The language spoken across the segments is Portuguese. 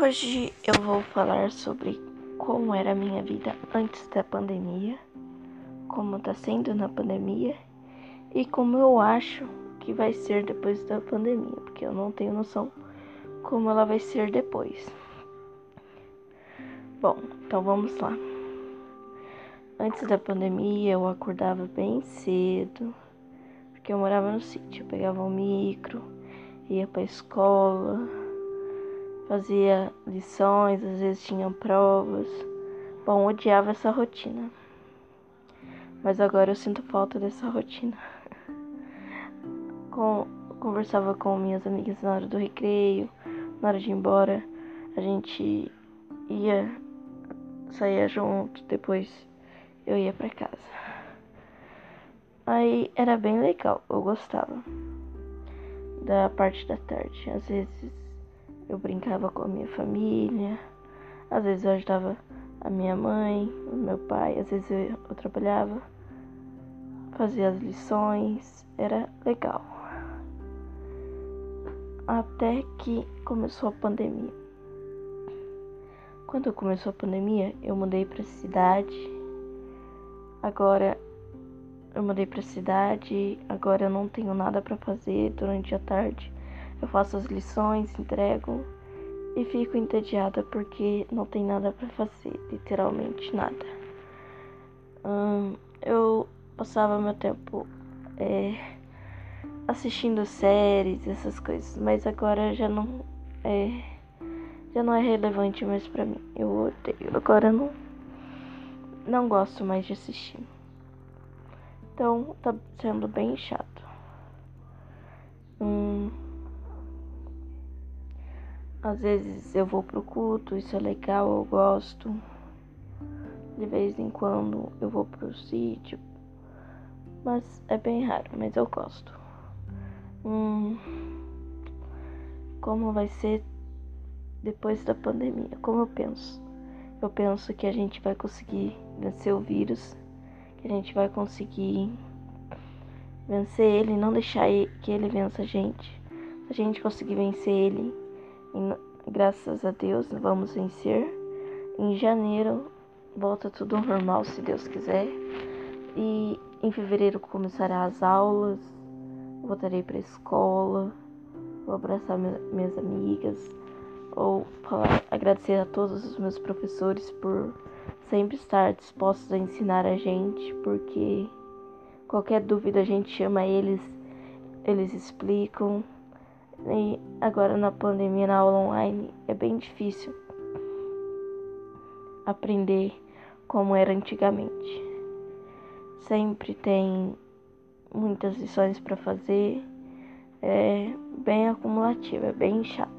Hoje eu vou falar sobre como era a minha vida antes da pandemia, como tá sendo na pandemia e como eu acho que vai ser depois da pandemia, porque eu não tenho noção como ela vai ser depois. Bom, então vamos lá. Antes da pandemia eu acordava bem cedo, porque eu morava no sítio, eu pegava o micro, ia pra escola, fazia lições, às vezes tinham provas. Bom, odiava essa rotina. Mas agora eu sinto falta dessa rotina. Com, conversava com minhas amigas na hora do recreio, na hora de ir embora. A gente ia, saía junto, depois eu ia para casa. Aí era bem legal, eu gostava da parte da tarde. Às vezes eu brincava com a minha família, às vezes eu ajudava a minha mãe, o meu pai, às vezes eu, eu trabalhava, fazia as lições, era legal. Até que começou a pandemia. Quando começou a pandemia, eu mudei para cidade. Agora eu mudei para cidade, agora eu não tenho nada para fazer durante a tarde. Eu faço as lições, entrego e fico entediada porque não tem nada para fazer, literalmente nada. Hum, eu passava meu tempo é, assistindo séries, essas coisas, mas agora já não é já não é relevante mais para mim. Eu odeio. Agora não não gosto mais de assistir. Então tá sendo bem chato. Hum, às vezes eu vou pro culto, isso é legal, eu gosto. De vez em quando eu vou pro sítio. Mas é bem raro, mas eu gosto. Hum, como vai ser depois da pandemia? Como eu penso? Eu penso que a gente vai conseguir vencer o vírus, que a gente vai conseguir vencer ele, não deixar que ele vença a gente. A gente conseguir vencer ele, graças a Deus, vamos vencer. Em janeiro volta tudo normal, se Deus quiser. E em fevereiro começará as aulas, voltarei para a escola, vou abraçar minhas amigas, ou falar, agradecer a todos os meus professores por sempre estar dispostos a ensinar a gente, porque qualquer dúvida a gente chama eles, eles explicam. E agora na pandemia, na aula online, é bem difícil aprender como era antigamente. Sempre tem muitas lições para fazer, é bem acumulativo, é bem chato.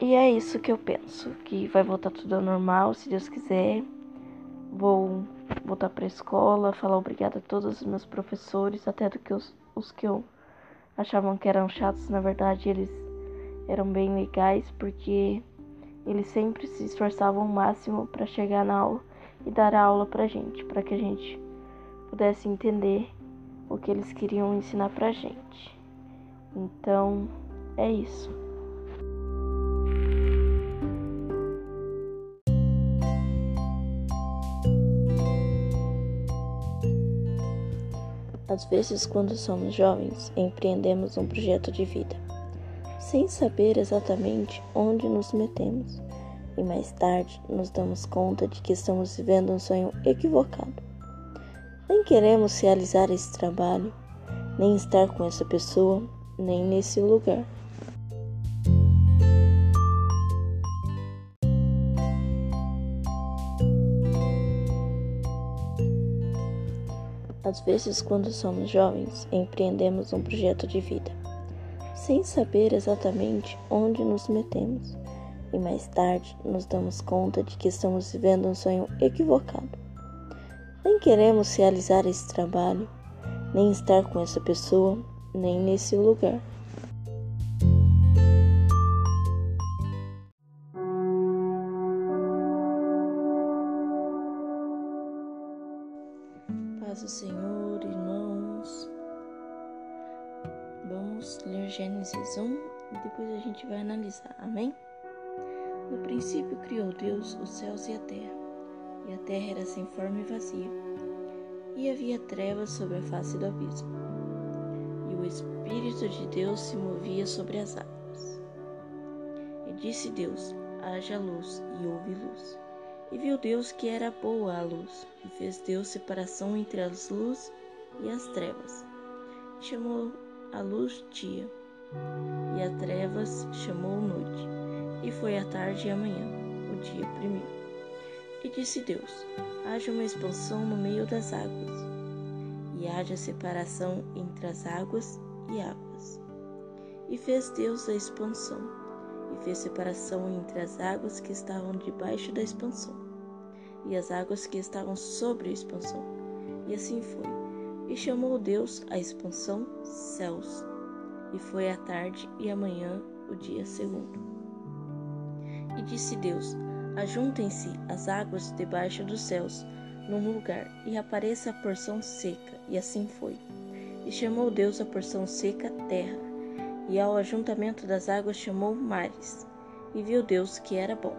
E é isso que eu penso, que vai voltar tudo ao normal, se Deus quiser. Vou voltar para a escola, falar obrigada a todos os meus professores, até do que os, os que eu achavam que eram chatos, na verdade eles eram bem legais porque eles sempre se esforçavam ao máximo para chegar na aula e dar a aula pra gente, para que a gente pudesse entender o que eles queriam ensinar pra gente. Então, é isso. Às vezes, quando somos jovens, empreendemos um projeto de vida, sem saber exatamente onde nos metemos, e mais tarde nos damos conta de que estamos vivendo um sonho equivocado. Nem queremos realizar esse trabalho, nem estar com essa pessoa, nem nesse lugar. Às vezes, quando somos jovens, empreendemos um projeto de vida, sem saber exatamente onde nos metemos, e mais tarde nos damos conta de que estamos vivendo um sonho equivocado. Nem queremos realizar esse trabalho, nem estar com essa pessoa, nem nesse lugar. Paz do Senhor, Gênesis 1 e depois a gente vai analisar, amém? No princípio criou Deus os céus e a terra, e a terra era sem forma e vazia, e havia trevas sobre a face do abismo, e o Espírito de Deus se movia sobre as águas. E disse Deus: haja luz, e houve luz. E viu Deus que era boa a luz, e fez Deus separação entre as luzes e as trevas. E chamou a luz dia, e a trevas chamou noite. E foi a tarde e a manhã, o dia primeiro. E disse Deus: haja uma expansão no meio das águas, e haja separação entre as águas e águas. E fez Deus a expansão e fez separação entre as águas que estavam debaixo da expansão e as águas que estavam sobre a expansão. E assim foi. E chamou Deus a expansão céus. E foi a tarde e a manhã o dia segundo. E disse Deus: Ajuntem-se as águas debaixo dos céus num lugar, e apareça a porção seca. E assim foi. E chamou Deus a porção seca terra e ao ajuntamento das águas chamou mares. E viu Deus que era bom.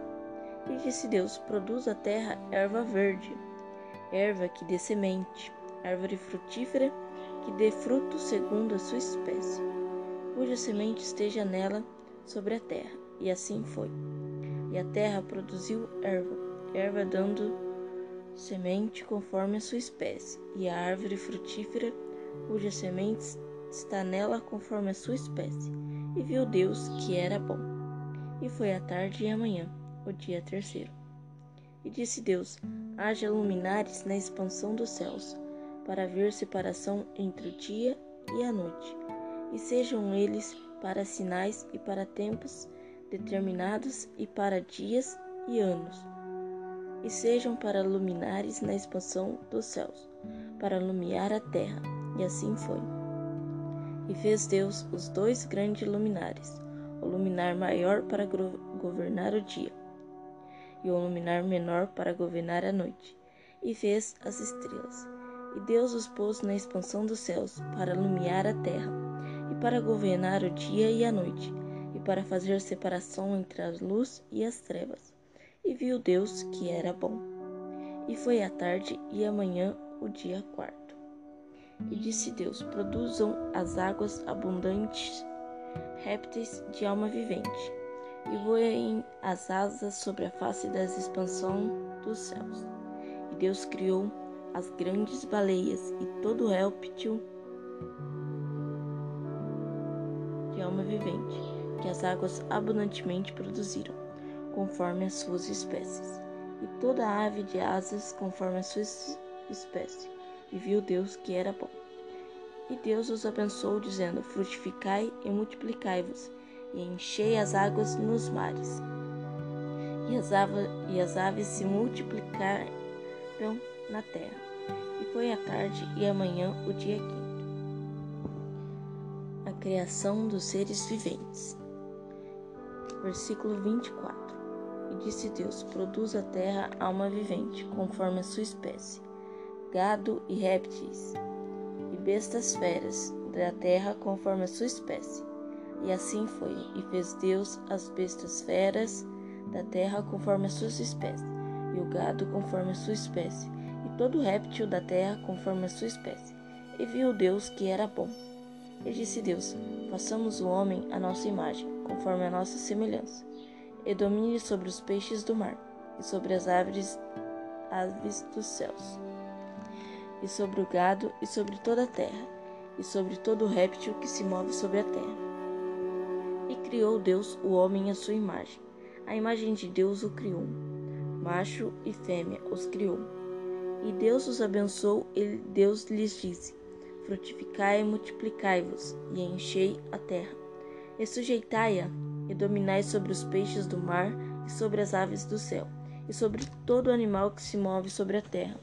E disse Deus: Produz a terra erva verde, erva que dê semente, árvore frutífera que dê fruto segundo a sua espécie, cuja semente esteja nela sobre a terra. E assim foi. E a terra produziu erva, erva dando semente conforme a sua espécie, e a árvore frutífera cuja semente está nela conforme a sua espécie. E viu Deus que era bom. E foi a tarde e a manhã, o dia terceiro. E disse Deus: haja luminares na expansão dos céus, para ver separação entre o dia e a noite, e sejam eles para sinais e para tempos determinados e para dias e anos, e sejam para luminares na expansão dos céus, para iluminar a terra. E assim foi. E fez Deus os dois grandes luminares, o luminar maior para governar o dia, e o luminar menor para governar a noite, e fez as estrelas. E Deus os pôs na expansão dos céus, para iluminar a terra, e para governar o dia e a noite, e para fazer separação entre a luz e as trevas. E viu Deus que era bom. E foi a tarde e a manhã o dia quarto. E disse Deus: Produzam as águas abundantes répteis de alma vivente, e voem as asas sobre a face da expansão dos céus. E Deus criou as grandes baleias e todo réptil alma vivente, que as águas abundantemente produziram, conforme as suas espécies, e toda ave de asas conforme a sua espécie e viu Deus que era bom. E Deus os abençoou, dizendo: Frutificai e multiplicai-vos, e enchei as águas nos mares. E as, aves, e as aves se multiplicaram na terra. E foi a tarde e a manhã o dia quinto. A criação dos seres viventes. Versículo 24. E disse Deus: Produz a terra alma vivente, conforme a sua espécie gado e répteis, e bestas feras da terra conforme a sua espécie. E assim foi, e fez Deus as bestas feras da terra conforme as suas espécies, e o gado conforme a sua espécie, e todo réptil da terra conforme a sua espécie. E viu Deus que era bom. E disse Deus: Façamos o homem à nossa imagem, conforme a nossa semelhança, e domine sobre os peixes do mar, e sobre as aves, aves dos céus e sobre o gado, e sobre toda a terra, e sobre todo réptil que se move sobre a terra. E criou Deus o homem à sua imagem. A imagem de Deus o criou. Macho e fêmea os criou. E Deus os abençoou, e Deus lhes disse: Frutificai e multiplicai-vos, e enchei a terra. E sujeitai-a, e dominai sobre os peixes do mar, e sobre as aves do céu, e sobre todo animal que se move sobre a terra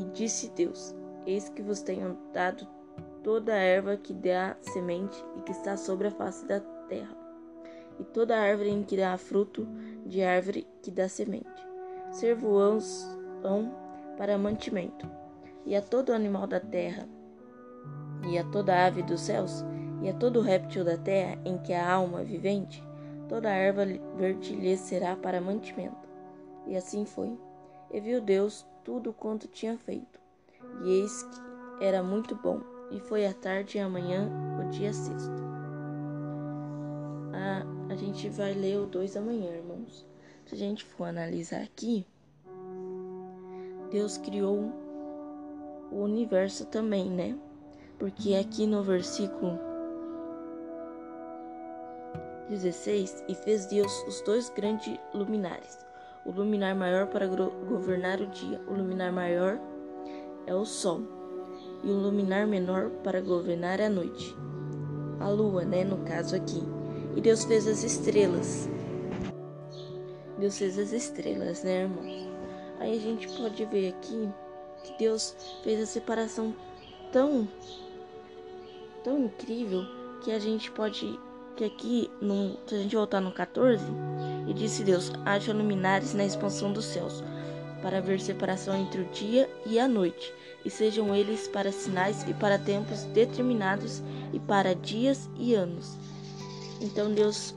e disse Deus: Eis que vos tenho dado toda a erva que dá semente e que está sobre a face da terra, e toda a árvore em que dá fruto de árvore que dá semente. Servoão para mantimento, e a todo animal da terra, e a toda ave dos céus, e a todo réptil da terra em que há alma vivente, toda erva verde lhe será para mantimento. E assim foi. E viu Deus tudo quanto tinha feito, e eis que era muito bom. E foi a tarde e a manhã, o dia sexto. A, a gente vai ler o 2 amanhã, irmãos. Se a gente for analisar aqui, Deus criou o universo também, né? Porque aqui no versículo 16, e fez Deus os dois grandes luminares, o luminar maior para governar o dia, o luminar maior é o sol, e o luminar menor para governar a noite. A lua, né, no caso aqui. E Deus fez as estrelas. Deus fez as estrelas, né, irmãos? Aí a gente pode ver aqui que Deus fez a separação tão tão incrível que a gente pode que aqui, no, se a gente voltar no 14, e disse Deus: haja luminares na expansão dos céus, para haver separação entre o dia e a noite, e sejam eles para sinais e para tempos determinados e para dias e anos. Então Deus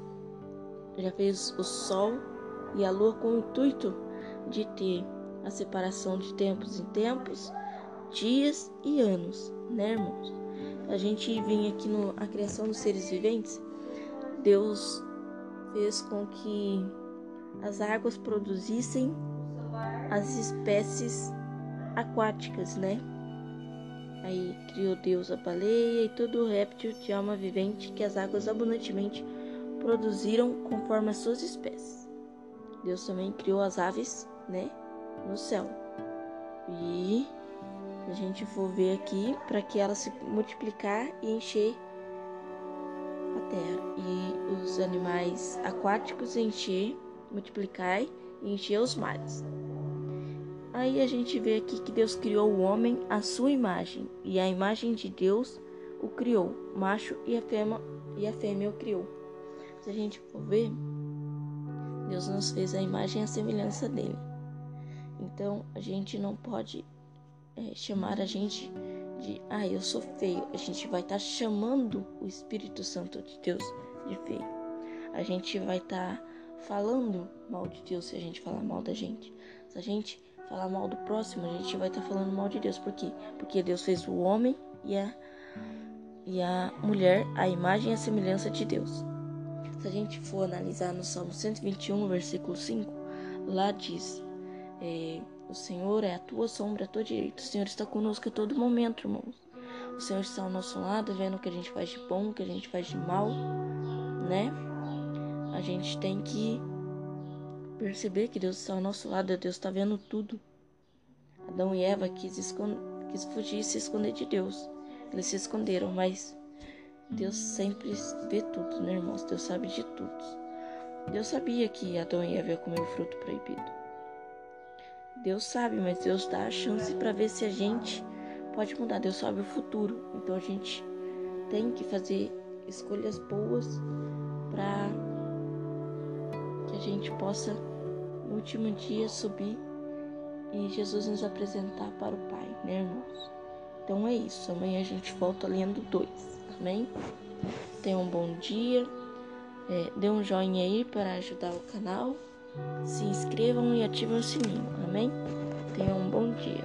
já fez o sol e a lua com o intuito de ter a separação de tempos em tempos, dias e anos, né, irmãos? A gente vem aqui no a criação dos seres viventes, Deus fez com que as águas produzissem as espécies aquáticas, né? Aí criou Deus a baleia e todo o réptil de alma vivente que as águas abundantemente produziram conforme as suas espécies. Deus também criou as aves, né, no céu. E a gente for ver aqui para que elas se multiplicar e encher terra, e os animais aquáticos encher, multiplicar e encher os mares. Aí a gente vê aqui que Deus criou o homem à sua imagem, e a imagem de Deus o criou, macho e a fêmea, e a fêmea o criou. Se a gente for ver, Deus nos fez a imagem e a semelhança dele. Então a gente não pode é, chamar a gente de ah, eu sou feio, a gente vai estar tá chamando o Espírito Santo de Deus de feio. A gente vai estar tá falando mal de Deus se a gente falar mal da gente. Se a gente falar mal do próximo, a gente vai estar tá falando mal de Deus. Por quê? Porque Deus fez o homem e a, e a mulher a imagem e a semelhança de Deus. Se a gente for analisar no Salmo 121, versículo 5, lá diz. É, o Senhor é a tua sombra, a tua direita. O Senhor está conosco a todo momento, irmãos. O Senhor está ao nosso lado, vendo o que a gente faz de bom, o que a gente faz de mal, né? A gente tem que perceber que Deus está ao nosso lado, Deus está vendo tudo. Adão e Eva quis, quis fugir e se esconder de Deus. Eles se esconderam, mas Deus sempre vê tudo, né, irmãos? Deus sabe de tudo. Deus sabia que Adão e Eva iam comer o fruto proibido. Deus sabe, mas Deus dá a chance para ver se a gente pode mudar. Deus sabe o futuro. Então a gente tem que fazer escolhas boas para que a gente possa no último dia subir e Jesus nos apresentar para o Pai, né, irmãos? Então é isso. Amanhã a gente volta lendo dois. Amém? Tenha um bom dia. É, dê um joinha aí para ajudar o canal se inscrevam e ativem o sininho. Amém? Tenham um bom dia.